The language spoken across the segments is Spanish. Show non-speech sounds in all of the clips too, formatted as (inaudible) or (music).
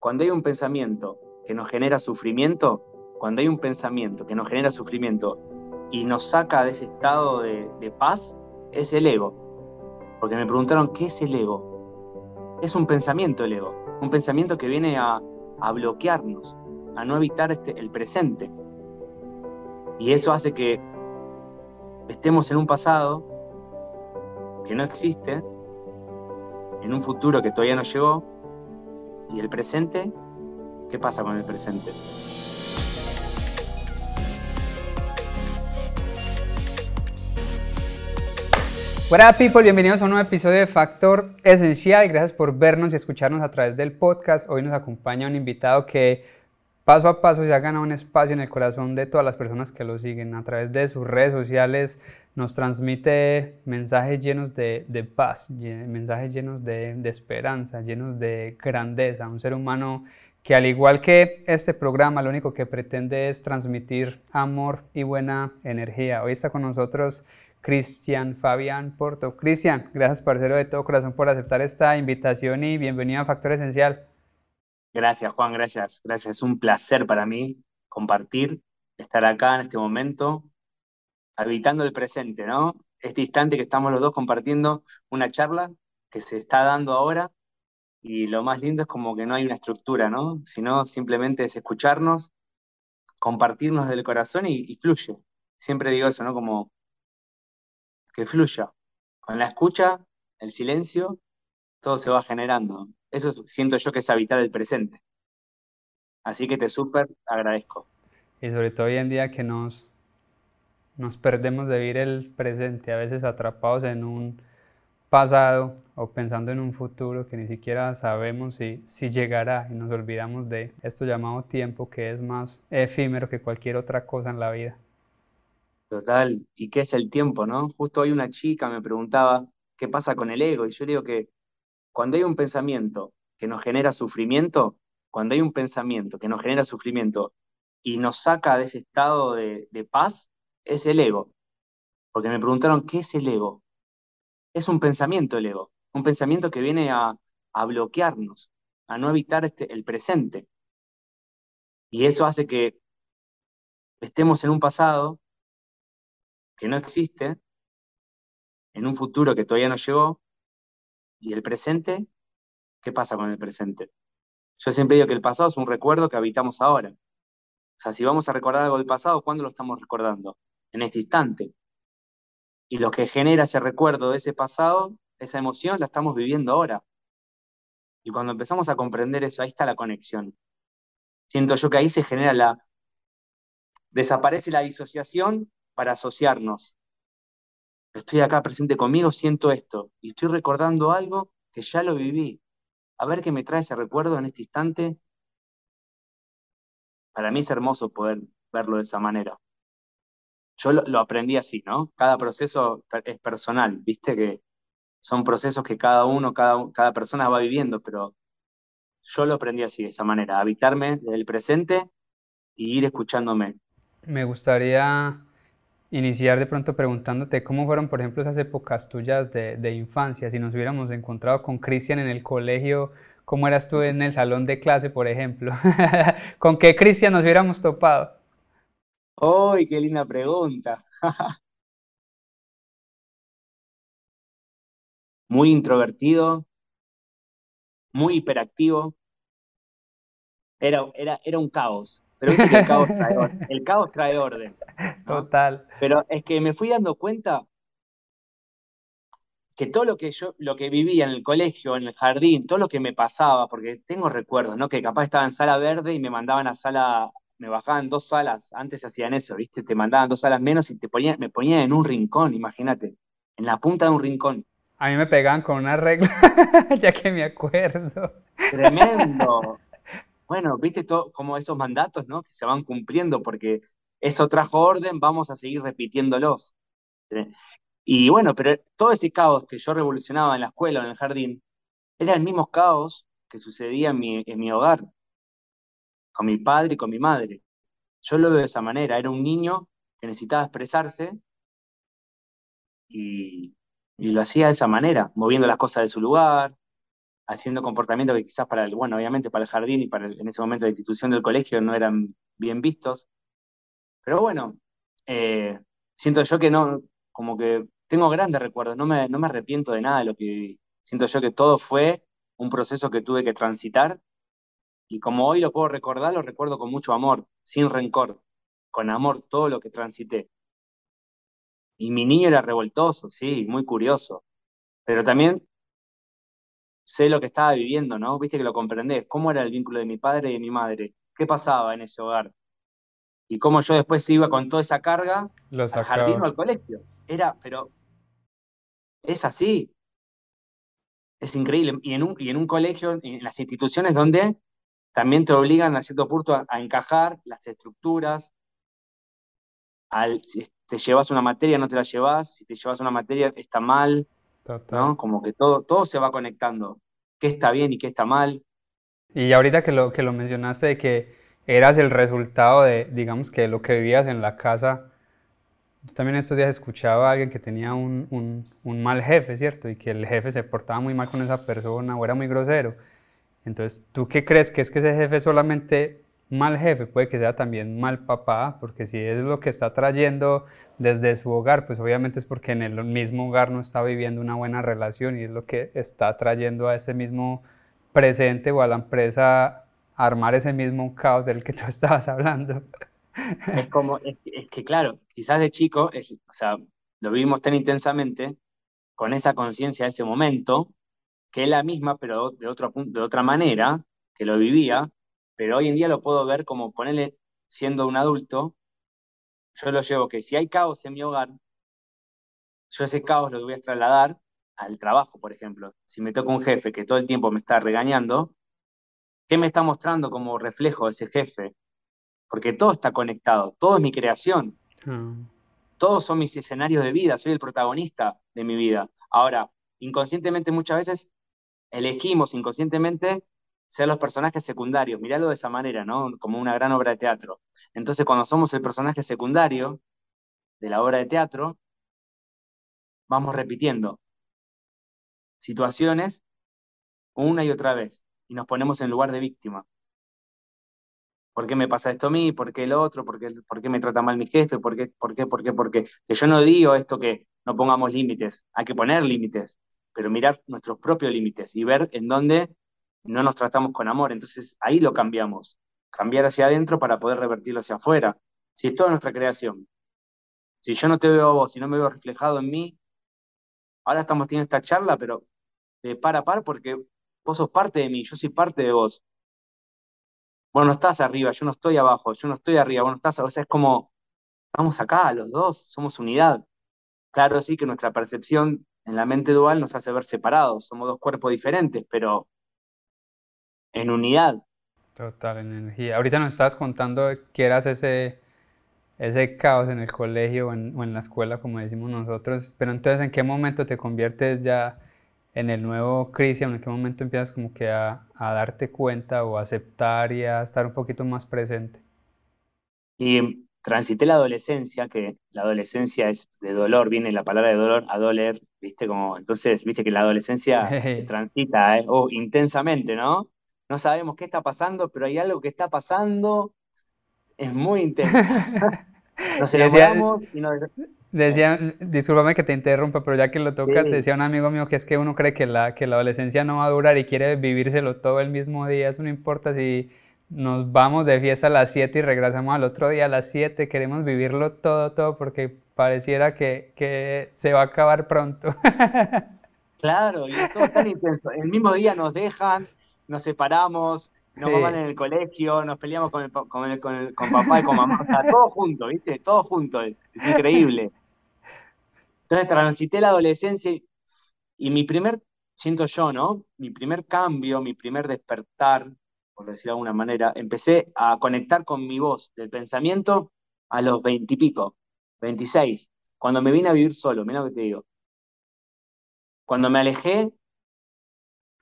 cuando hay un pensamiento que nos genera sufrimiento, cuando hay un pensamiento que nos genera sufrimiento y nos saca de ese estado de, paz, es el ego. Porque me preguntaron, ¿qué es el ego? Es un pensamiento el ego, un pensamiento que viene a, bloquearnos, a no evitar este, el presente. Y eso hace que estemos en un pasado que no existe, en un futuro que todavía no llegó, y el presente, ¿qué pasa con el presente? Hola people, bienvenidos a un nuevo episodio de Factor Esencial. Gracias por vernos y escucharnos a través del podcast. Hoy nos acompaña un invitado que paso a paso se ha ganado un espacio en el corazón de todas las personas que lo siguen. A través de sus redes sociales nos transmite mensajes llenos de, paz, mensajes llenos de, de esperanza, llenos de grandeza. Un ser humano que al igual que este programa, lo único que pretende es transmitir amor y buena energía. Hoy está con nosotros Cristian Fabián Porto. Cristian, gracias parcero de todo corazón por aceptar esta invitación y bienvenido a Factor Esencial. Gracias Juan, gracias. Gracias, es un placer para mí compartir, estar acá en este momento, habitando el presente, ¿no? Este instante que estamos los dos compartiendo una charla que se está dando ahora y lo más lindo es como que no hay una estructura, ¿no? Sino simplemente es escucharnos, compartirnos del corazón y, y fluye. Siempre digo eso, ¿no? Como que fluya. Con la escucha, el silencio, todo se va generando. Eso siento yo que es habitar el presente. Así que te súper agradezco. Y sobre todo hoy en día que nos, nos perdemos de vivir el presente, a veces atrapados en un pasado o pensando en un futuro que ni siquiera sabemos si, si llegará y nos olvidamos de esto llamado tiempo que es más efímero que cualquier otra cosa en la vida. Total, ¿y qué es el tiempo, no? Justo hoy una chica me preguntaba qué pasa con el ego y yo digo que cuando hay un pensamiento que nos genera sufrimiento, cuando hay un pensamiento que nos genera sufrimiento y nos saca de ese estado de, paz, es el ego. Porque me preguntaron, ¿qué es el ego? Es un pensamiento el ego, un pensamiento que viene a, bloquearnos, a no evitar este, el presente. Y eso hace que estemos en un pasado que no existe, en un futuro que todavía no llegó, y el presente, ¿qué pasa con el presente? Yo siempre digo que el pasado es un recuerdo que habitamos ahora. O sea, si vamos a recordar algo del pasado, ¿cuándo lo estamos recordando? En este instante. Y lo que genera ese recuerdo de ese pasado, esa emoción, la estamos viviendo ahora. Y cuando empezamos a comprender eso, ahí está la conexión. Siento yo que ahí se genera la... Desaparece la disociación para asociarnos. Estoy acá presente conmigo, siento esto y estoy recordando algo que ya lo viví. A ver qué me trae ese recuerdo en este instante. Para mí es hermoso poder verlo de esa manera. Yo lo, aprendí así, ¿no? Cada proceso es personal, viste que son procesos que cada uno, cada, cada persona va viviendo, pero yo lo aprendí así, de esa manera, habitarme desde el presente y ir escuchándome. Me gustaría iniciar de pronto preguntándote cómo fueron, por ejemplo, esas épocas tuyas de, infancia, si nos hubiéramos encontrado con Cristian en el colegio, ¿cómo eras tú en el salón de clase, por ejemplo? (laughs) ¿Con qué Cristian nos hubiéramos topado? ¡Uy, qué linda pregunta! (laughs) muy introvertido, muy hiperactivo. Era, era, era un caos. Pero viste que el caos trae orden. (laughs) El caos trae orden. Total. Pero es que me fui dando cuenta que todo lo que yo, lo que vivía en el colegio, en el jardín, todo lo que me pasaba, porque tengo recuerdos, ¿no? Que capaz estaba en sala verde y me mandaban a sala, me bajaban dos salas, antes hacían eso, ¿viste? Te mandaban dos salas menos y te ponían, me ponían en un rincón, imagínate, en la punta de un rincón. A mí me pegaban con una regla, (laughs) ya que me acuerdo. Tremendo bueno, viste todo, como esos mandatos, ¿no? Que se van cumpliendo porque eso trajo orden, vamos a seguir repitiéndolos. Y bueno, pero todo ese caos que yo revolucionaba en la escuela o en el jardín, era el mismo caos que sucedía en mi, en mi hogar, con mi padre y con mi madre. Yo lo veo de esa manera, era un niño que necesitaba expresarse y, y lo hacía de esa manera, moviendo las cosas de su lugar, haciendo comportamientos que quizás para el, bueno, obviamente para el jardín y para en ese momento la institución del colegio no eran bien vistos. Pero bueno, eh, siento yo que no, como que tengo grandes recuerdos, no me, no me arrepiento de nada de lo que. Siento yo que todo fue un proceso que tuve que transitar y como hoy lo puedo recordar, lo recuerdo con mucho amor, sin rencor, con amor todo lo que transité. Y mi niño era revoltoso, sí, muy curioso, pero también sé lo que estaba viviendo, ¿no? Viste que lo comprendés, cómo era el vínculo de mi padre y de mi madre, qué pasaba en ese hogar, y cómo yo después iba con toda esa carga al jardín o al colegio. Era, pero es así. Es increíble. Y en un, y en un colegio, en las instituciones donde también te obligan a cierto punto a, encajar las estructuras. Al, si te llevas una materia, no te la llevas. Si te llevas una materia, está mal. ¿No? Como que todo, todo se va conectando. ¿Qué está bien y qué está mal? Y ahorita que lo, que lo mencionaste de que eras el resultado de, digamos, que lo que vivías en la casa, yo también estos días escuchaba a alguien que tenía un, un, un, mal jefe, ¿cierto? Y que el jefe se portaba muy mal con esa persona o era muy grosero. Entonces, ¿tú qué crees que es que ese jefe solamente mal jefe? Puede que sea también mal papá, porque si es lo que está trayendo desde su hogar, pues obviamente es porque en el mismo hogar no está viviendo una buena relación y es lo que está trayendo a ese mismo presente o a la empresa armar ese mismo caos del que tú (laughs) estabas hablando. Es como, es, que claro, quizás de chico, o sea, lo vivimos tan intensamente, con esa conciencia de ese momento, que es la misma, pero de, otro, de otra manera, que lo vivía, pero hoy en día lo puedo ver como ponerle, siendo un adulto, yo lo llevo que si hay caos en mi hogar, yo ese caos lo voy a trasladar al trabajo, por ejemplo. Si me toca un jefe que todo el tiempo me está regañando, ¿qué me está mostrando como reflejo de ese jefe? Porque todo está conectado, todo es mi creación. Ah. Todos son mis escenarios de vida, soy el protagonista de mi vida. Ahora, inconscientemente muchas veces elegimos inconscientemente ser los personajes secundarios. Miralo de esa manera, ¿no? Como una gran obra de teatro. Entonces, cuando somos el personaje secundario de la obra de teatro, vamos repitiendo situaciones una y otra vez y nos ponemos en lugar de víctima. ¿Por qué me pasa esto a mí? ¿Por qué el otro? ¿Por qué, por qué me trata mal mi jefe? ¿Por qué? ¿Por qué? ¿Por qué? ¿Por qué? Que yo no digo esto que no pongamos límites, hay que poner límites, pero mirar nuestros propios límites y ver en dónde no nos tratamos con amor. Entonces ahí lo cambiamos, cambiar hacia adentro para poder revertirlo hacia afuera. Si es toda nuestra creación, si yo no te veo a vos, si no me veo reflejado en mí, ahora estamos teniendo esta charla, pero de par a par porque vos sos parte de mí, yo soy parte de vos. Vos no estás arriba, yo no estoy abajo, yo no estoy arriba, vos no estás, o sea, es como, estamos acá, los dos, somos unidad. Claro, sí que nuestra percepción en la mente dual nos hace ver separados, somos dos cuerpos diferentes, pero en unidad. Total, en energía. Ahorita nos estabas contando que eras ese, ese caos en el colegio o en, la escuela, como decimos nosotros, pero entonces, ¿en qué momento te conviertes ya en el nuevo Cristian? ¿En qué momento empiezas como que a, a darte cuenta o a aceptar y a estar un poquito más presente? Y transité la adolescencia, que la adolescencia es de dolor, viene la palabra de dolor a doler, ¿viste? Como, entonces, viste que la adolescencia (laughs) se transita ¿eh? oh, intensamente, ¿no? No sabemos qué está pasando, pero hay algo que está pasando, es muy intenso. (laughs) Nos enamoramos y nos... Decía, discúlpame que te interrumpa, pero ya que lo tocas, decía un amigo mío que es que uno cree que la, que la adolescencia no va a durar y quiere vivírselo todo el mismo día, eso no importa si nos vamos de fiesta a las 7 y regresamos al otro día a las 7, queremos vivirlo todo, todo, porque pareciera que, que se va a acabar pronto. (laughs) Claro, y es todo tan intenso. El mismo día nos dejan, nos separamos, nos vamos en el colegio, nos peleamos con, el, con, el, con, el, con papá y con mamá, o sea, todo junto, ¿viste? Todo junto, es, es increíble. Entonces transité la adolescencia y, y mi primer, siento yo, ¿no? Mi primer cambio, mi primer despertar por decirlo de alguna manera, empecé a conectar con mi voz del pensamiento a los veintipico, veintiséis, cuando me vine a vivir solo, mira lo que te digo. Cuando me alejé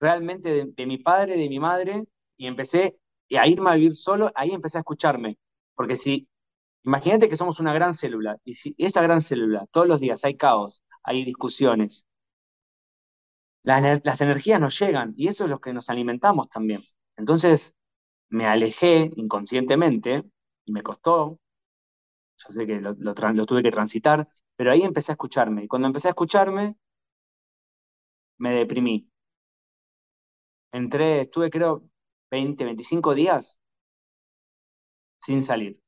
realmente de, mi padre, de mi madre, y empecé a irme a vivir solo, ahí empecé a escucharme. Porque si, imagínate que somos una gran célula, y si esa gran célula, todos los días hay caos, hay discusiones, las, energías nos llegan y eso es lo que nos alimentamos también. Entonces me alejé inconscientemente y me costó, yo sé que lo, lo tuve que transitar, pero ahí empecé a escucharme. Y cuando empecé a escucharme, me deprimí. Entré, estuve creo 20, 25 días sin salir.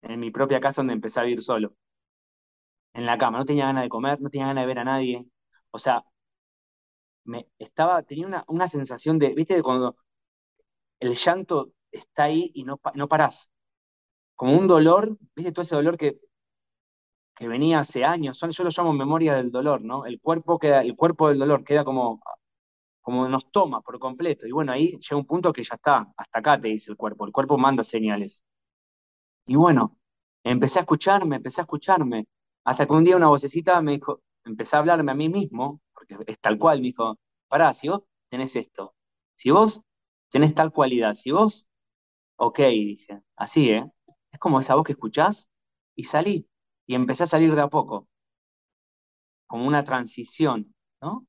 En mi propia casa donde empecé a vivir solo. En la cama, no tenía ganas de comer, no tenía ganas de ver a nadie. O sea, me estaba, tenía una, una sensación de, viste, cuando el llanto está ahí y no, no parás. Como un dolor, viste, todo ese dolor que, que venía hace años, yo lo llamo memoria del dolor, ¿no? El cuerpo queda, el cuerpo del dolor queda como, como nos toma por completo. Y bueno, ahí llega un punto que ya está, hasta acá te dice el cuerpo, el cuerpo manda señales. Y bueno, empecé a escucharme, empecé a escucharme, hasta que un día una vocecita me dijo, empecé a hablarme a mí mismo, porque es tal cual, me dijo, pará, si vos tenés esto, si vos tenés tal cualidad, si vos, ok, dije, así, ¿eh? Es como esa voz que escuchás y salí, y empecé a salir de a poco, como una transición, ¿no?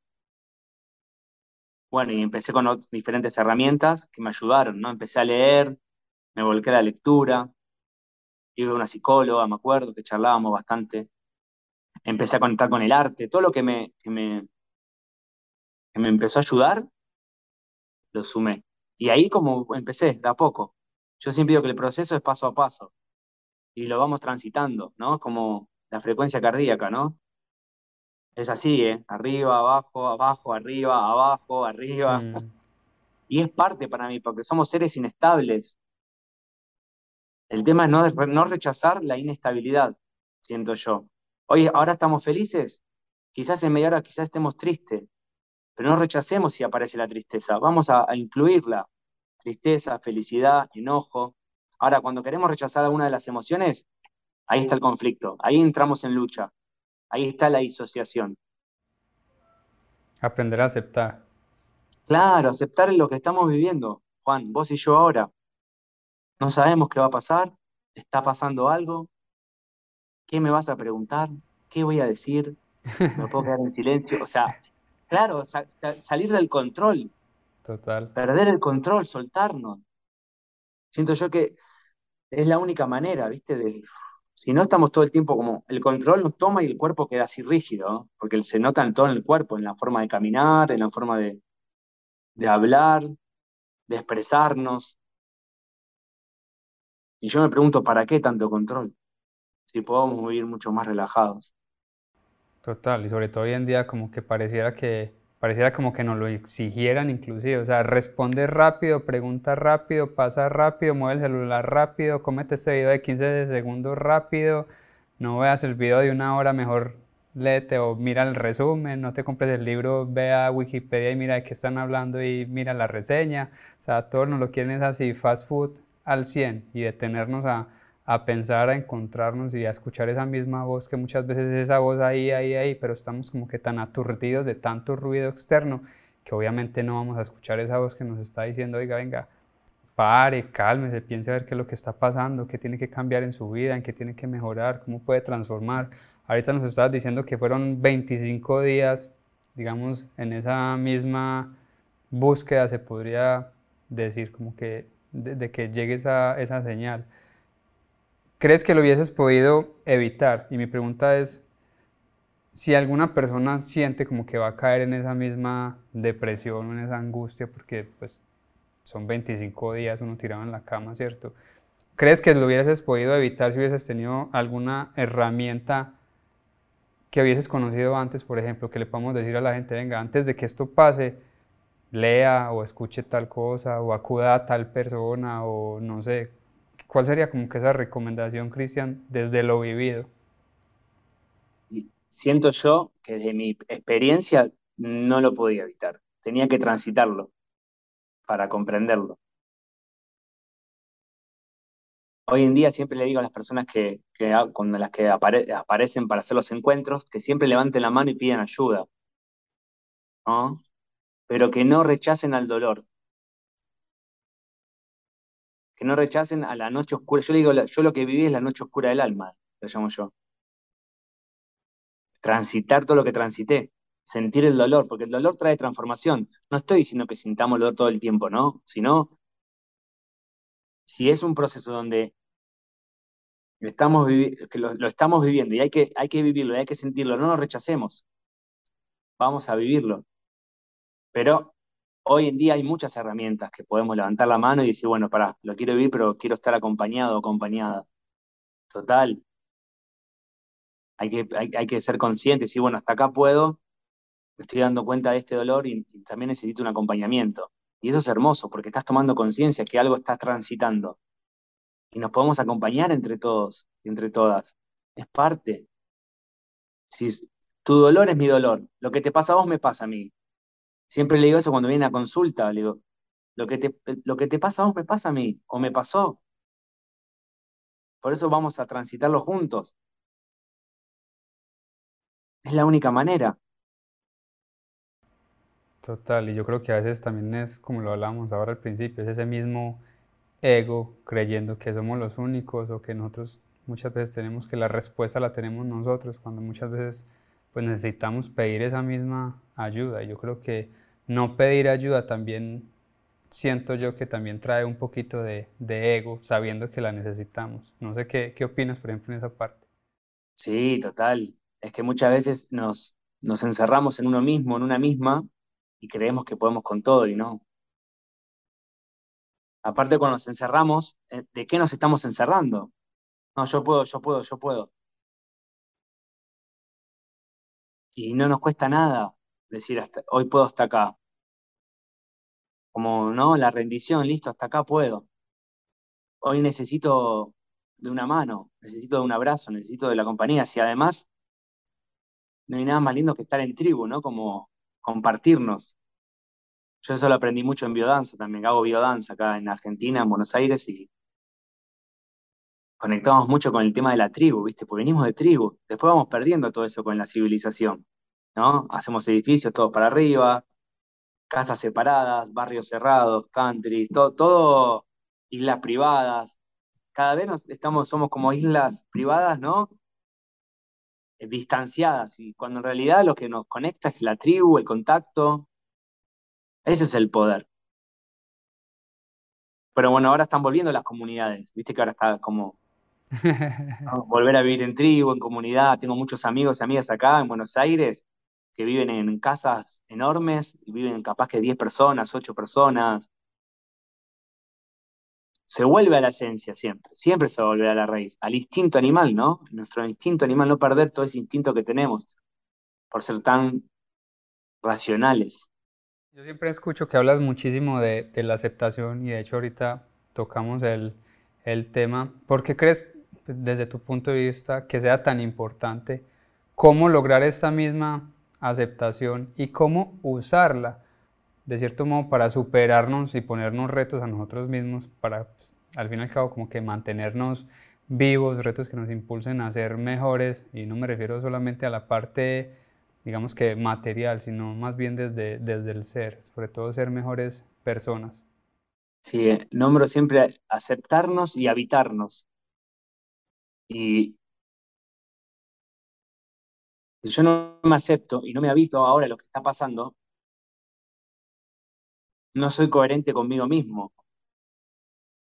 Bueno, y empecé con diferentes herramientas que me ayudaron, ¿no? Empecé a leer, me volqué a la lectura, iba a una psicóloga, me acuerdo, que charlábamos bastante. Empecé a conectar con el arte, todo lo que me, que me, que me empezó a ayudar, lo sumé. Y ahí como empecé, de a poco. Yo siempre digo que el proceso es paso a paso y lo vamos transitando, ¿no? Como la frecuencia cardíaca, ¿no? Es así, ¿eh? Arriba, abajo, abajo, arriba, abajo, arriba. Mm. (laughs) Y es parte para mí, porque somos seres inestables. El tema es no, no rechazar la inestabilidad, siento yo. Hoy, ahora estamos felices, quizás en media hora quizás estemos tristes, pero no rechacemos si aparece la tristeza, vamos a, incluirla. Tristeza, felicidad, enojo. Ahora, cuando queremos rechazar alguna de las emociones, ahí está el conflicto, ahí entramos en lucha, ahí está la disociación. Aprender a aceptar. Claro, aceptar lo que estamos viviendo. Juan, vos y yo ahora. No sabemos qué va a pasar, está pasando algo. ¿Qué me vas a preguntar? ¿Qué voy a decir? ¿Me puedo quedar en silencio? O sea, Claro, salir del control. Total. Perder el control, soltarnos. Siento yo que es la única manera, ¿viste? De, si no estamos todo el tiempo como el control nos toma y el cuerpo queda así rígido, porque se nota en todo el cuerpo, en la forma de caminar, en la forma de, de hablar, de expresarnos. Y yo me pregunto, ¿para qué tanto control? Si podemos vivir mucho más relajados. Total, y sobre todo hoy en día como que pareciera que pareciera como que nos lo exigieran inclusive, o sea, responde rápido, pregunta rápido, pasa rápido, mueve el celular rápido, cómete este video de 15 segundos rápido, no veas el video de una hora, mejor léete o mira el resumen, no te compres el libro, ve a Wikipedia y mira de qué están hablando y mira la reseña, o sea, todos nos lo quieren es así, fast food al 100 y detenernos a a pensar, a encontrarnos y a escuchar esa misma voz, que muchas veces es esa voz ahí, ahí, ahí, pero estamos como que tan aturdidos de tanto ruido externo que obviamente no vamos a escuchar esa voz que nos está diciendo, oiga, venga, pare, cálmese, piense a ver qué es lo que está pasando, qué tiene que cambiar en su vida, en qué tiene que mejorar, cómo puede transformar. Ahorita nos estabas diciendo que fueron 25 días, digamos, en esa misma búsqueda, se podría decir, como que de, que llegue esa, esa señal. ¿Crees que lo hubieses podido evitar? Y mi pregunta es, si alguna persona siente como que va a caer en esa misma depresión, en esa angustia, porque pues son 25 días uno tirado en la cama, ¿cierto? ¿Crees que lo hubieses podido evitar si hubieses tenido alguna herramienta que hubieses conocido antes, por ejemplo, que le podamos decir a la gente, venga, antes de que esto pase, lea o escuche tal cosa o acuda a tal persona o no sé, ¿Cuál sería como que esa recomendación, Cristian, desde lo vivido? Siento yo que desde mi experiencia no lo podía evitar. Tenía que transitarlo para comprenderlo. Hoy en día siempre le digo a las personas que, cuando las que aparecen para hacer los encuentros, que siempre levanten la mano y pidan ayuda. ¿no? Pero que no rechacen al dolor, que no rechacen a la noche oscura. Yo digo, yo lo que viví es la noche oscura del alma, lo llamo yo. Transitar todo lo que transité. sentir el dolor, porque el dolor trae transformación. No estoy diciendo que sintamos dolor todo el tiempo, ¿no? Sino, si es un proceso donde estamos que lo, estamos viviendo y hay que, hay que vivirlo, y hay que sentirlo, no lo rechacemos. Vamos a vivirlo. Pero hoy en día hay muchas herramientas que podemos levantar la mano y decir, bueno, para, lo quiero vivir, pero quiero estar acompañado o acompañada. Total. Hay que, hay, que ser conscientes y bueno, hasta acá puedo, me estoy dando cuenta de este dolor y, también necesito un acompañamiento. Y eso es hermoso porque estás tomando conciencia que algo estás transitando. Y nos podemos acompañar entre todos y entre todas. Es parte. Si tu dolor es mi dolor, lo que te pasa a vos me pasa a mí. Siempre le digo eso cuando viene a consulta, le digo, lo que te, lo que te pasa a vos me pasa a mí, o me pasó. Por eso vamos a transitarlo juntos. Es la única manera. Total, y yo creo que a veces también es, como lo hablábamos ahora al principio, es ese mismo ego creyendo que somos los únicos o que nosotros muchas veces tenemos que la respuesta la tenemos nosotros, cuando muchas veces pues necesitamos pedir esa misma ayuda. Yo creo que no pedir ayuda también siento yo que también trae un poquito de, ego, sabiendo que la necesitamos. No sé qué, qué opinas, por ejemplo, en esa parte. Sí, total. Es que muchas veces nos, nos encerramos en uno mismo, en una misma, y creemos que podemos con todo y no. Aparte, cuando nos encerramos, eh, ¿de qué nos estamos encerrando? No, yo puedo, yo puedo, yo puedo. y no nos cuesta nada decir hasta, hoy puedo hasta acá. Como, ¿no? La rendición, listo, hasta acá puedo. Hoy necesito de una mano, necesito de un abrazo, necesito de la compañía. Si además no hay nada más lindo que estar en tribu, ¿no? Como compartirnos. Yo eso lo aprendí mucho en biodanza también, hago biodanza acá en Argentina, en Buenos Aires, y conectamos mucho con el tema de la tribu, ¿viste? Porque venimos de tribu. Después vamos perdiendo todo eso con la civilización, ¿no? Hacemos edificios todos para arriba, casas separadas, barrios cerrados, country, todo, todo islas privadas. Cada vez nos, estamos, somos como islas privadas, ¿no? Eh, distanciadas, y cuando en realidad lo que nos conecta es la tribu, el contacto. Ese es el poder. Pero bueno, ahora están volviendo las comunidades, viste que ahora está como (laughs) Volver a vivir en tribu, en comunidad. Tengo muchos amigos y amigas acá en Buenos Aires que viven en casas enormes y viven capaz que 10 personas, 8 personas. Se vuelve a la esencia siempre, siempre se vuelve a la raíz, al instinto animal, ¿no? Nuestro instinto animal, no perder todo ese instinto que tenemos por ser tan racionales. Yo siempre escucho que hablas muchísimo de, de la aceptación y de hecho ahorita tocamos el, el tema. ¿Por qué crees desde tu punto de vista, que sea tan importante, cómo lograr esta misma aceptación y cómo usarla, de cierto modo, para superarnos y ponernos retos a nosotros mismos, para pues, al fin y al cabo como que mantenernos vivos, retos que nos impulsen a ser mejores, y no me refiero solamente a la parte, digamos que material, sino más bien desde, desde el ser, sobre todo ser mejores personas. Sí, eh, nombro siempre aceptarnos y habitarnos. Y si yo no me acepto y no me habito ahora lo que está pasando, no soy coherente conmigo mismo.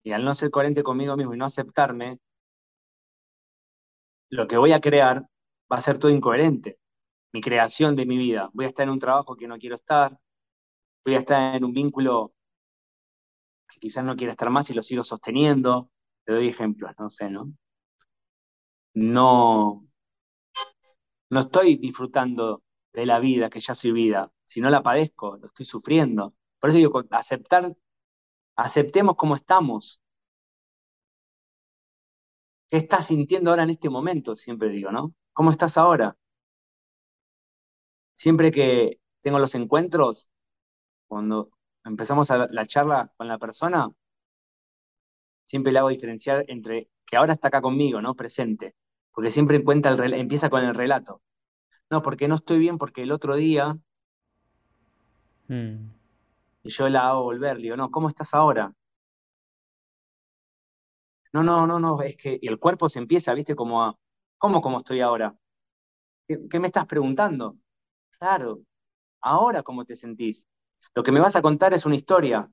Y al no ser coherente conmigo mismo y no aceptarme, lo que voy a crear va a ser todo incoherente. Mi creación de mi vida. Voy a estar en un trabajo que no quiero estar, voy a estar en un vínculo que quizás no quiera estar más y lo sigo sosteniendo. Te doy ejemplos, no sé, ¿no? no, no estoy disfrutando de la vida que ya soy vida, si no la padezco, lo estoy sufriendo. Por eso digo, aceptar, aceptemos cómo estamos. ¿Qué estás sintiendo ahora en este momento? Siempre digo, ¿no? ¿Cómo estás ahora? Siempre que tengo los encuentros, cuando empezamos la charla con la persona, siempre le hago diferenciar entre que ahora está acá conmigo, ¿no? Presente, porque siempre cuenta el, empieza con el relato. No, porque no estoy bien porque el otro día, y yo la hago volver, le digo, no, ¿cómo estás ahora? No, no, no, no, es que el cuerpo se empieza, viste, como a, ¿cómo, cómo estoy ahora? ¿Qué, me estás preguntando? Claro, ahora cómo te sentís. Lo que me vas a contar es una historia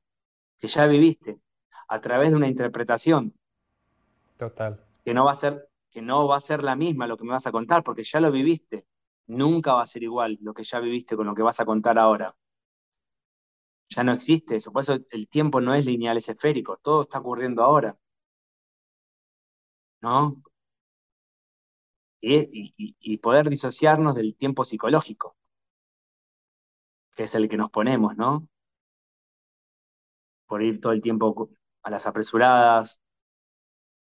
que ya viviste a través de una interpretación. Total. Que no va a ser, que no va a ser la misma lo que me vas a contar, porque ya lo viviste. Nunca va a ser igual lo que ya viviste con lo que vas a contar ahora. Ya no existe eso. Por eso el tiempo no es lineal, es esférico. Todo está ocurriendo ahora. ¿No? y poder disociarnos del tiempo psicológico que es el que nos ponemos, ¿no? Por ir todo el tiempo a las apresuradas,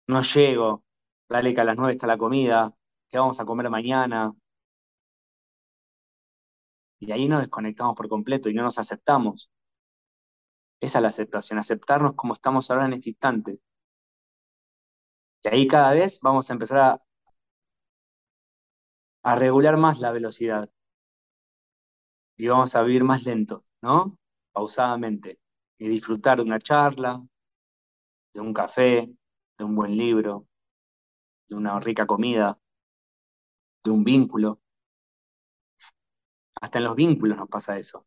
no llego, dale que a las nueve está la comida, ¿qué vamos a comer mañana? Y ahí nos desconectamos por completo y no nos aceptamos. Esa es la aceptación, aceptarnos como estamos ahora en este instante. Y ahí cada vez vamos a empezar a, a regular más la velocidad y vamos a vivir más lentos, ¿no? Pausadamente. Y disfrutar de una charla, de un café, de un buen libro, de una rica comida, de un vínculo. Hasta en los vínculos nos pasa eso.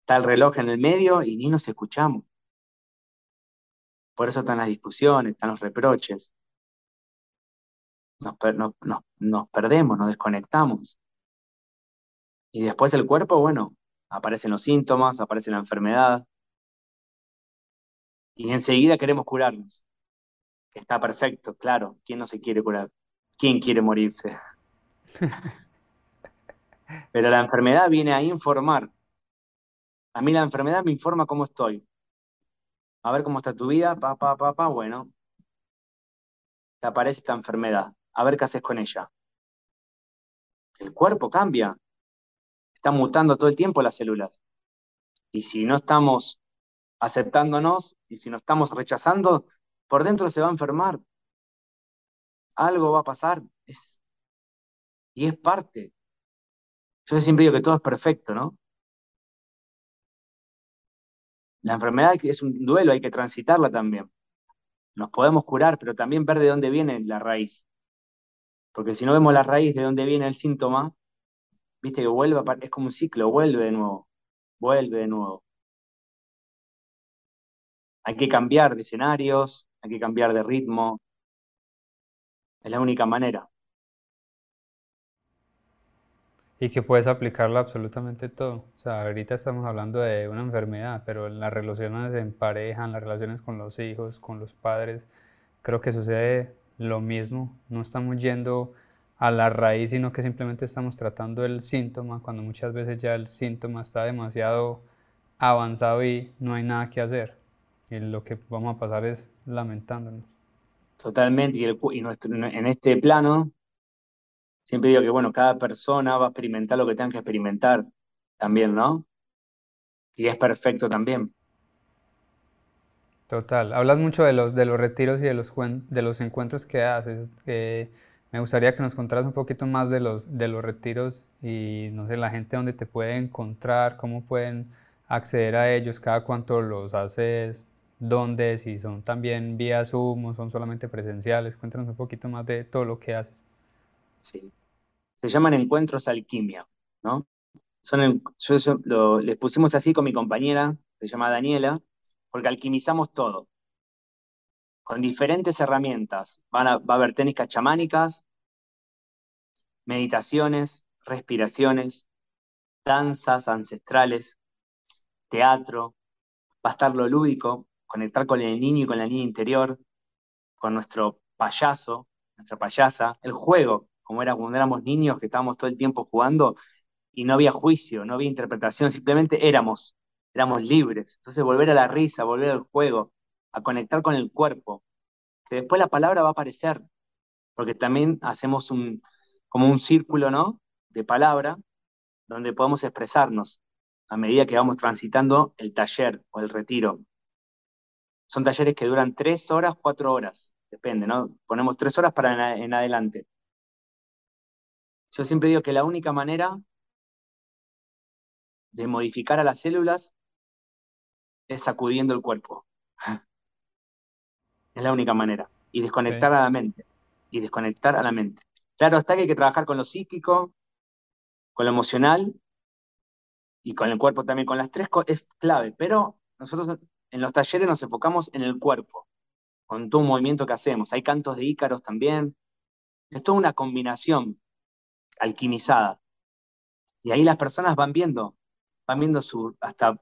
Está el reloj en el medio y ni nos escuchamos. Por eso están las discusiones, están los reproches. Nos, nos perdemos, nos desconectamos. Y después el cuerpo, bueno, aparecen los síntomas, aparece la enfermedad. Y enseguida queremos curarnos. Está perfecto, claro. ¿Quién no se quiere curar? ¿Quién quiere morirse? (laughs) Pero la enfermedad viene a informar. A mí la enfermedad me informa cómo estoy. A ver cómo está tu vida, pa, pa, pa, pa, bueno. Te aparece esta enfermedad. A ver qué haces con ella. El cuerpo cambia están mutando todo el tiempo las células. Y si no estamos aceptándonos y si no estamos rechazando, por dentro se va a enfermar. Algo va a pasar. Y es parte. Yo siempre digo que todo es perfecto, ¿no? La enfermedad es un duelo, hay que transitarla también. Nos podemos curar, pero también ver de dónde viene la raíz. Porque si no vemos la raíz de dónde viene el síntoma, viste que vuelve, es como un ciclo, vuelve de nuevo, vuelve de nuevo. Hay que cambiar de escenarios, hay que cambiar de ritmo. Es la única manera. Y que puedes aplicarlo absolutamente todo. O sea, ahorita estamos hablando de una enfermedad, pero en las relaciones en pareja, en las relaciones con los hijos, con los padres, creo que sucede lo mismo. No estamos yendo a la raíz, sino que simplemente estamos tratando el síntoma, cuando muchas veces ya el síntoma está demasiado avanzado y no hay nada que hacer. Lo que vamos a pasar es lamentándonos. Totalmente, y, en este plano, siempre digo que, bueno, cada persona va a experimentar lo que tenga que experimentar también, ¿no? Y es perfecto también. Total, hablas mucho de los, de los retiros y de los, de los encuentros que haces. Me gustaría que nos contaras un poquito más de los, de los retiros y, no sé, la gente dónde te puede encontrar, cómo pueden acceder a ellos, cada cuánto los haces, dónde, si son también vía Zoom o son solamente presenciales. Cuéntanos un poquito más de todo lo que haces. Sí. Se llaman encuentros alquimia, ¿no? Son les pusimos así con mi compañera, se llama Daniela, porque alquimizamos todo con diferentes herramientas. Va a haber técnicas chamánicas, meditaciones, respiraciones, danzas ancestrales, teatro, va a estar lo lúdico, conectar con el niño y con la niña interior, con nuestro payaso, nuestra payasa, el juego, como era cuando éramos niños que estábamos todo el tiempo jugando y no había juicio, no había interpretación, simplemente éramos, éramos libres. Entonces volver a la risa, volver al juego, a conectar con el cuerpo, que después la palabra va a aparecer, porque también hacemos un, como un círculo, ¿no? De palabra, donde podemos expresarnos a medida que vamos transitando el taller o el retiro. Son talleres que duran tres horas, cuatro horas, depende, ¿no? Ponemos tres horas para en adelante. Yo siempre digo que la única manera de modificar a las células es sacudiendo el cuerpo. (laughs) Es la única manera. Y desconectar a la mente. Y desconectar a la mente. Claro está que hay que trabajar con lo psíquico, con lo emocional y con el cuerpo también, con las tres es clave, pero nosotros en los talleres nos enfocamos en el cuerpo, con todo un movimiento que hacemos. Hay cantos de ícaros también. Es toda una combinación alquimizada. Y ahí las personas van viendo, van viendo su, hasta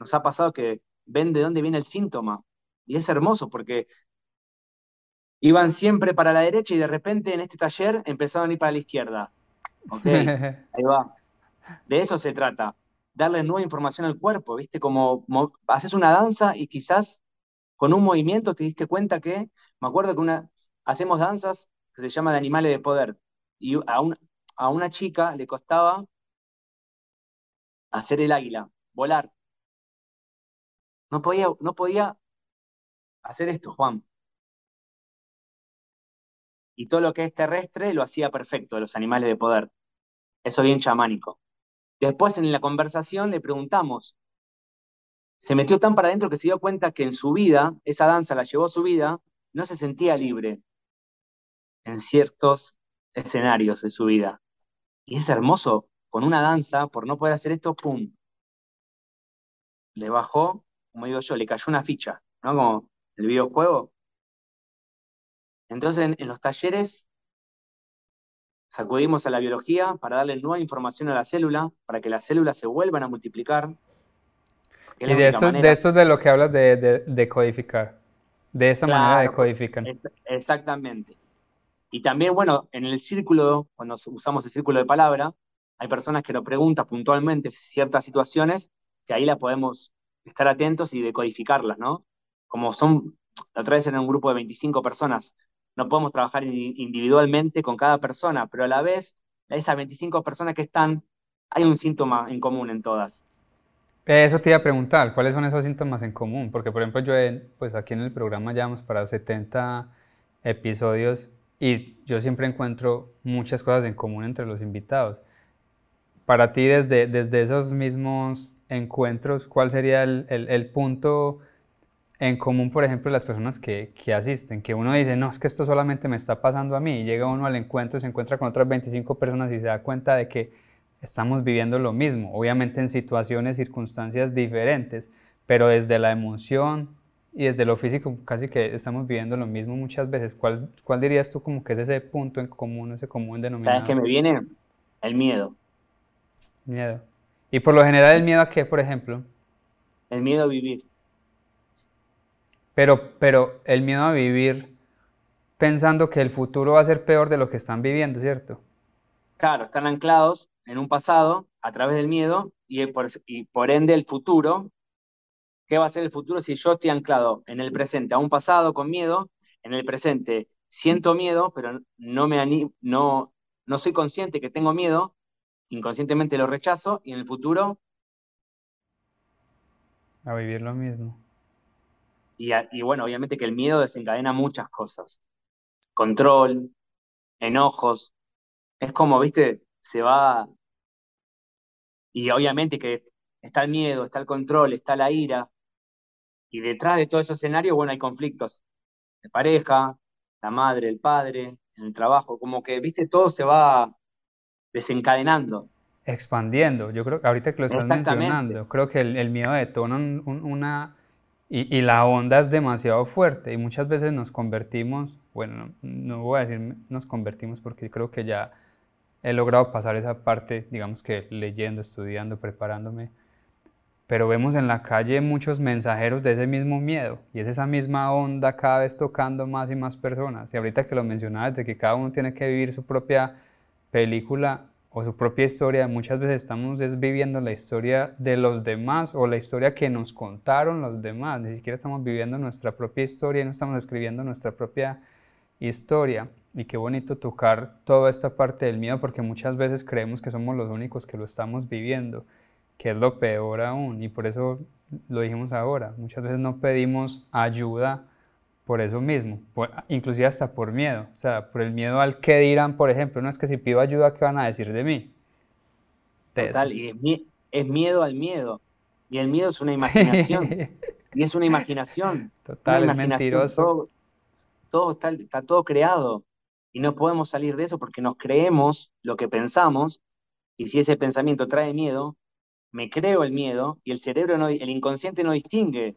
nos ha pasado que ven de dónde viene el síntoma. Y es hermoso porque iban siempre para la derecha y de repente en este taller empezaron a ir para la izquierda. Ok, (laughs) ahí va. De eso se trata darle nueva información al cuerpo, ¿viste? Como haces una danza y quizás con un movimiento te diste cuenta que, me acuerdo que una, hacemos danzas que se llama de animales de poder, y a, a una chica le costaba hacer el águila, volar. No podía, no podía hacer esto, Juan. Y todo lo que es terrestre lo hacía perfecto, los animales de poder. Eso bien chamánico. Después en la conversación le preguntamos, se metió tan para adentro que se dio cuenta que en su vida, esa danza la llevó a su vida, no se sentía libre en ciertos escenarios de su vida. Y es hermoso, con una danza, por no poder hacer esto, ¡pum! Le bajó, como digo yo, le cayó una ficha, ¿no? Como el videojuego. Entonces en los talleres Sacudimos a la biología para darle nueva información a la célula, para que las células se vuelvan a multiplicar. Y de eso, de eso es de lo que hablas de, de, codificar. De esa manera de codificar. Exactamente. Y también, bueno, en el círculo, cuando usamos el círculo de palabra, hay personas que nos preguntan puntualmente ciertas situaciones que ahí la podemos estar atentos y decodificarlas, ¿no? Como son, la otra vez en un grupo de 25 personas, no podemos trabajar individualmente con cada persona, pero a la vez, esas 25 personas que están, hay un síntoma en común en todas. Eso te iba a preguntar, ¿cuáles son esos síntomas en común? Porque, por ejemplo, yo pues aquí en el programa llevamos para 70 episodios y yo siempre encuentro muchas cosas en común entre los invitados. Para ti, desde, desde esos mismos encuentros, ¿cuál sería el, el punto en común, por ejemplo, las personas que, que, asisten, que uno dice, no, es que esto solamente me está pasando a mí, y llega uno al encuentro, se encuentra con otras 25 personas y se da cuenta de que estamos viviendo lo mismo, obviamente en situaciones, circunstancias diferentes, pero desde la emoción y desde lo físico casi que estamos viviendo lo mismo muchas veces. ¿Cuál, cuál dirías tú como que es ese punto en común, ese común denominador? ¿Sabes que me viene? El miedo. Miedo. ¿Y por lo general el miedo a qué, por ejemplo? El miedo a vivir pero, pero el miedo a vivir pensando que el futuro va a ser peor de lo que están viviendo, ¿cierto? Claro, están anclados en un pasado a través del miedo y por, y por ende el futuro. ¿Qué va a ser el futuro si yo estoy anclado en el presente a un pasado con miedo? En el presente siento miedo, pero no, me no, no soy consciente que tengo miedo, inconscientemente lo rechazo y en el futuro... A vivir lo mismo. Y, bueno, obviamente que el miedo desencadena muchas cosas. Control, enojos. Es como, viste, se va... Y obviamente que está el miedo, está el control, está la ira. Y detrás de todo ese escenario, bueno, hay conflictos de pareja, la madre, el padre, en el trabajo. Como que, viste, todo se va desencadenando. Expandiendo. Yo creo que ahorita que lo estás mencionando, creo que el, miedo detona una y, la onda es demasiado fuerte y muchas veces nos convertimos, bueno, no, voy a decir nos convertimos porque creo que ya he logrado pasar esa parte, digamos que leyendo, estudiando, preparándome, pero vemos en la calle muchos mensajeros de ese mismo miedo y es esa misma onda cada vez tocando más y más personas. Y ahorita que lo mencionabas de que cada uno tiene que vivir su propia película, o su propia historia, muchas veces estamos viviendo la historia de los demás o la historia que nos contaron los demás, ni siquiera estamos viviendo nuestra propia historia, no estamos escribiendo nuestra propia historia. Y qué bonito tocar toda esta parte del miedo porque muchas veces creemos que somos los únicos que lo estamos viviendo, que es lo peor aún. Y por eso lo dijimos ahora, muchas veces no pedimos ayuda por eso mismo, inclusive hasta por miedo, o sea, por el miedo al que dirán, por ejemplo, no es que si pido ayuda, ¿qué van a decir de mí? Total, y es, miedo al miedo, y el miedo es una (laughs) imaginación, y es una imaginación. Total, es mentiroso. Todo, está, está todo creado, y no podemos salir de eso porque nos creemos lo que pensamos, y si ese pensamiento trae miedo, me creo el miedo y el cerebro, no, el inconsciente no distingue.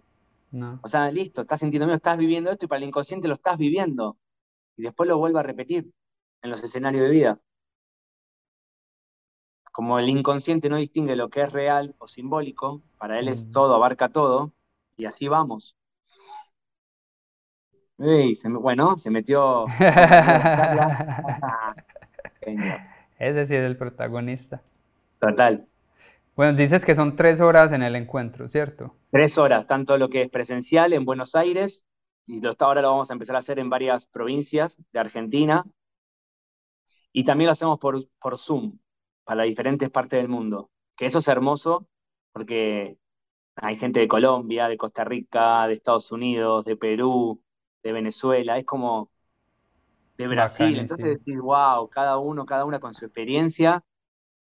No. O sea, listo, estás sintiendo miedo, estás viviendo esto y para el inconsciente lo estás viviendo. Y después lo vuelvo a repetir en los escenarios de vida. Como el inconsciente no distingue lo que es real o simbólico, para él es Mm. todo, abarca todo, y así vamos. Se me- bueno, se metió. (laughs) (laughs) Ese sí es el protagonista. Total. Bueno, dices que son tres horas en el encuentro, ¿cierto? Tres horas, tanto lo que es presencial en Buenos Aires, y lo, ahora lo vamos a empezar a hacer en varias provincias de Argentina, y también lo hacemos por, por Zoom, para diferentes partes del mundo. Que eso es hermoso, porque hay gente de Colombia, de Costa Rica, de Estados Unidos, de Perú, de Venezuela, es como de Brasil. Entonces decís, wow, cada uno, cada una con su experiencia,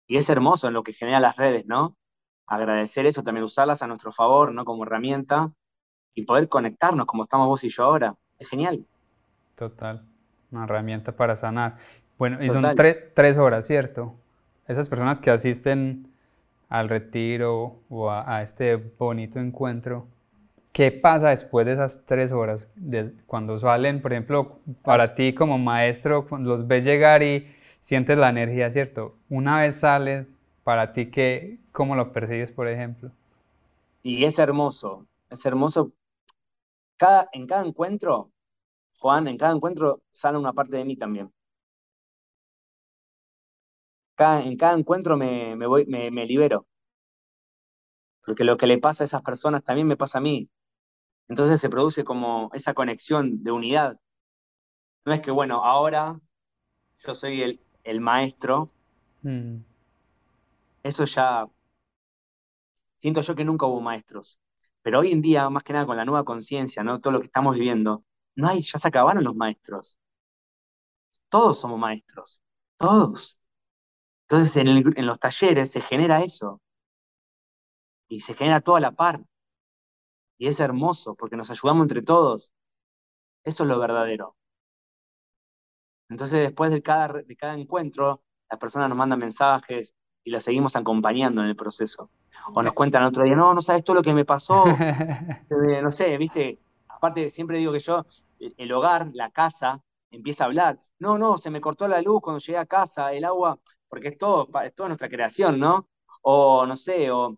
y es hermoso en lo que generan las redes, ¿no? Agradecer eso, también usarlas a nuestro favor, ¿no? Como herramienta, y poder conectarnos como estamos vos y yo ahora. Es genial. Total. Una herramienta para sanar. Bueno, y son tre- tres horas, ¿cierto? Esas personas que asisten al retiro o a, a este bonito encuentro, ¿qué pasa después de esas tres horas? De- cuando salen, por ejemplo, para ti como maestro, cuando los ves llegar y sientes la energía, ¿cierto? Una vez sales, para ti, ¿qué, ¿cómo lo percibes, por ejemplo? Y es hermoso, es hermoso. Cada, en cada encuentro, Juan, en cada encuentro sale una parte de mí también. Cada- en cada encuentro me, me voy, me, me libero. Porque lo que le pasa a esas personas también me pasa a mí. Entonces se produce como esa conexión de unidad. No es que, bueno, ahora yo soy el, el maestro, Mm, eso ya siento yo que nunca hubo maestros. Pero hoy en día, más que nada con la nueva conciencia, ¿no? Todo lo que estamos viviendo, no hay, ya se acabaron los maestros. Todos somos maestros. Todos. Entonces en el- en los talleres se genera eso. Y se genera todo a la par. Y es hermoso porque nos ayudamos entre todos. Eso es lo verdadero. Entonces después de cada, de cada encuentro, las personas nos mandan mensajes y las seguimos acompañando en el proceso. O nos cuentan otro día, no, no sabes todo lo que me pasó. (laughs) Eh, no sé, viste, aparte siempre digo que yo, el, hogar, la casa, empieza a hablar. No, no, se me cortó la luz cuando llegué a casa, el agua, porque es todo, es toda nuestra creación, ¿no? O no sé, o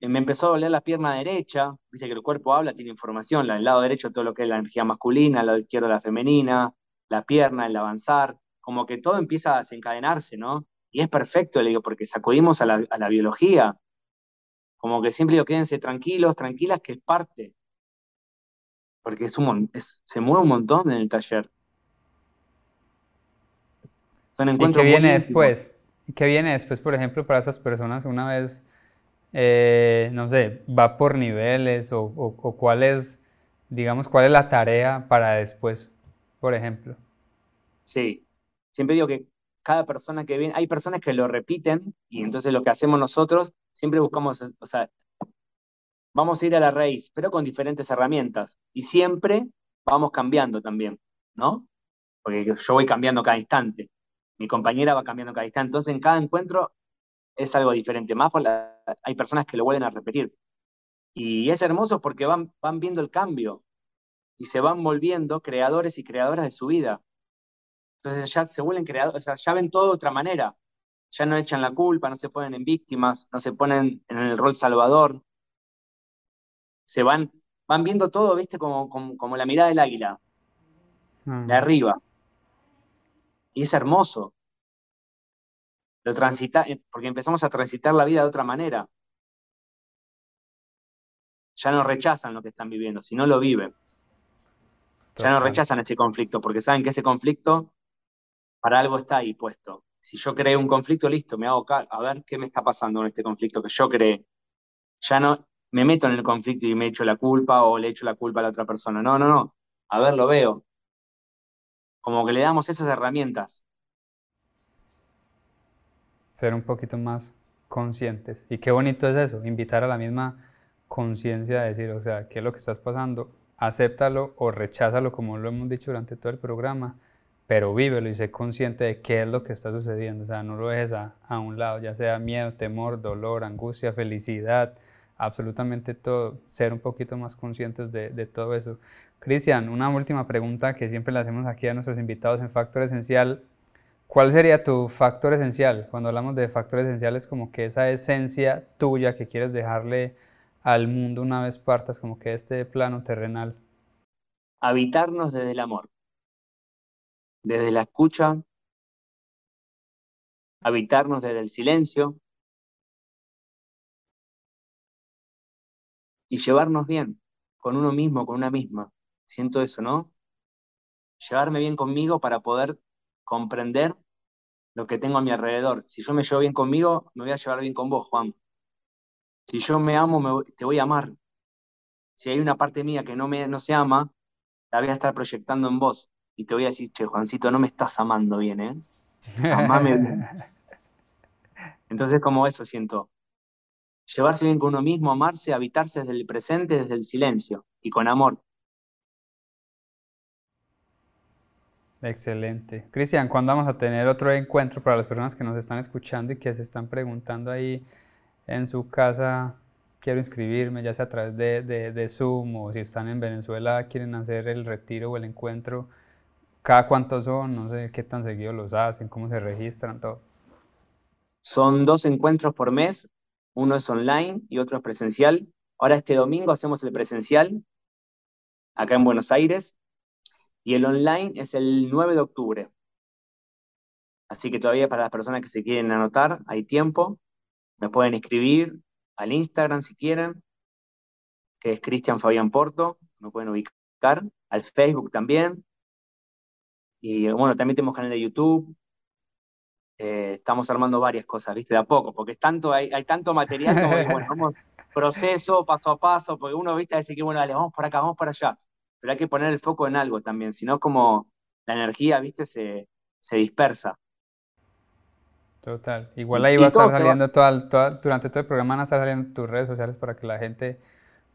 eh, me empezó a doler la pierna derecha, viste que el cuerpo habla, tiene información, el lado derecho todo lo que es la energía masculina, el lado izquierdo la femenina, la pierna, el avanzar, como que todo empieza a desencadenarse, ¿no? Y es perfecto, le digo, porque sacudimos a la, a la biología, como que siempre digo, quédense tranquilos, tranquilas, que es parte, porque es un, es- se mueve un montón en el taller. Son ¿Y qué viene después? ¿Y qué viene después, por ejemplo, para esas personas una vez, eh, no sé, va por niveles o, o- o cuál es, digamos, cuál es la tarea para después, por ejemplo? Sí, siempre digo que cada persona que viene, hay personas que lo repiten y entonces lo que hacemos nosotros, siempre buscamos, o sea, vamos a ir a la raíz, pero con diferentes herramientas. Y siempre vamos cambiando también, ¿no? Porque yo voy cambiando cada instante, mi compañera va cambiando cada instante, entonces en cada encuentro es algo diferente, más por la- hay personas que lo vuelven a repetir. Y es hermoso porque van, van viendo el cambio y se van volviendo creadores y creadoras de su vida. Entonces ya se vuelven creadores, o sea, ya ven todo de otra manera. Ya no echan la culpa, no se ponen en víctimas, no se ponen en el rol salvador. Se van, van viendo todo, viste, como, como, como la mirada del águila, de Ah, arriba. Y es hermoso. Lo transita, eh, porque empezamos a transitar la vida de otra manera. Ya no rechazan lo que están viviendo, sino lo viven. Ya no rechazan ese conflicto, porque saben que ese conflicto para algo está ahí puesto. Si yo creé un conflicto, listo, me hago a ver qué me está pasando en este conflicto que yo creé. Ya no me meto en el conflicto y me echo la culpa o le echo la culpa a la otra persona. No, no, no. A ver, lo veo. Como que le damos esas herramientas. Ser un poquito más conscientes. Y qué bonito es eso, invitar a la misma conciencia de decir, o sea, qué es lo que estás pasando, acéptalo o recházalo, como lo hemos dicho durante todo el programa, pero vívelo y sé consciente de qué es lo que está sucediendo. O sea, no lo dejes a, un lado, ya sea miedo, temor, dolor, angustia, felicidad, absolutamente todo, ser un poquito más conscientes de, de todo eso. Cristian, una última pregunta que siempre le hacemos aquí a nuestros invitados en Factor Esencial. ¿Cuál sería tu factor esencial? Cuando hablamos de factor esencial es como que esa esencia tuya que quieres dejarle al mundo una vez partas, como que este plano terrenal. Habitarnos desde el amor, desde la escucha, habitarnos desde el silencio y llevarnos bien con uno mismo, con una misma siento eso, ¿no? Llevarme bien conmigo para poder comprender lo que tengo a mi alrededor. Si yo me llevo bien conmigo, me voy a llevar bien con vos, Juan. Si yo me amo, te voy a amar. Si hay una parte mía que no, me, no se ama, la voy a estar proyectando en vos. Y te voy a decir, che, Juancito, no me estás amando bien, ¿eh? Amame bien. (laughs) Entonces, como eso siento. Llevarse bien con uno mismo, amarse, habitarse desde el presente, desde el silencio y con amor. Excelente. Cristian, ¿cuándo vamos a tener otro encuentro para las personas que nos están escuchando y que se están preguntando ahí en su casa? Quiero inscribirme, ya sea a través de, de, Zoom o si están en Venezuela, quieren hacer el retiro o el encuentro. ¿Cada cuántos son? No sé qué tan seguido los hacen, cómo se registran, todo. Son dos encuentros por mes, uno es online y otro es presencial. Ahora este domingo hacemos el presencial acá en Buenos Aires y el online es el 9 de octubre. Así que todavía para las personas que se quieren anotar, hay tiempo. Me pueden escribir al Instagram si quieren, que es Cristian Fabián Porto, me pueden ubicar, al Facebook también. Y bueno, también tenemos canal de YouTube. Eh, estamos armando varias cosas, ¿viste? De a poco, porque es tanto, hay, hay tanto material como bueno, vamos (laughs) proceso, paso a paso, porque uno, ¿viste? Dice que bueno, dale, vamos por acá, vamos por allá pero hay que poner el foco en algo también, si no como la energía, viste, se, se dispersa. Total. Igual ahí va a estar saliendo durante todo el programa van a estar saliendo tus redes sociales para que la gente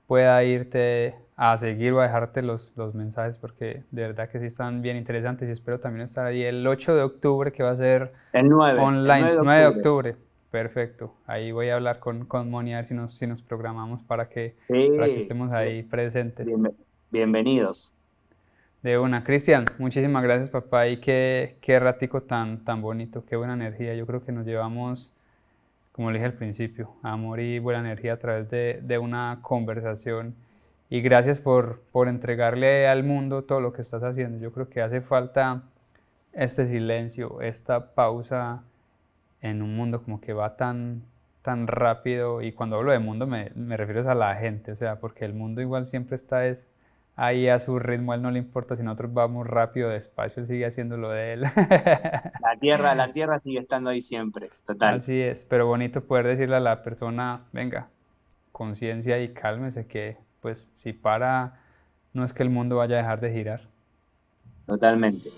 pueda irte a seguir o a dejarte los, los mensajes porque de verdad que sí están bien interesantes y espero también estar ahí el 8 de octubre que va a ser el 9, online, el 9 de octubre. Perfecto. Ahí voy a hablar con, con Moni a ver si nos, si nos programamos para que, para que estemos ahí presentes. Bienvenidos. De una, Cristian, muchísimas gracias papá y qué, qué ratico tan, tan bonito, qué buena energía. Yo creo que nos llevamos, como le dije al principio, amor y buena energía a través de, de una conversación. Y gracias por, por entregarle al mundo todo lo que estás haciendo. Yo creo que hace falta este silencio, esta pausa en un mundo como que va tan, tan rápido. Y cuando hablo de mundo me, me refiero a la gente, o sea, porque el mundo igual siempre está es ahí a su ritmo, a él no le importa si nosotros vamos rápido, despacio, él sigue haciendo lo de él. La tierra, la (laughs) tierra sigue estando ahí siempre, total. Así es, pero bonito poder decirle a la persona, venga, conciencia y cálmese que pues si para, no es que el mundo vaya a dejar de girar. Totalmente.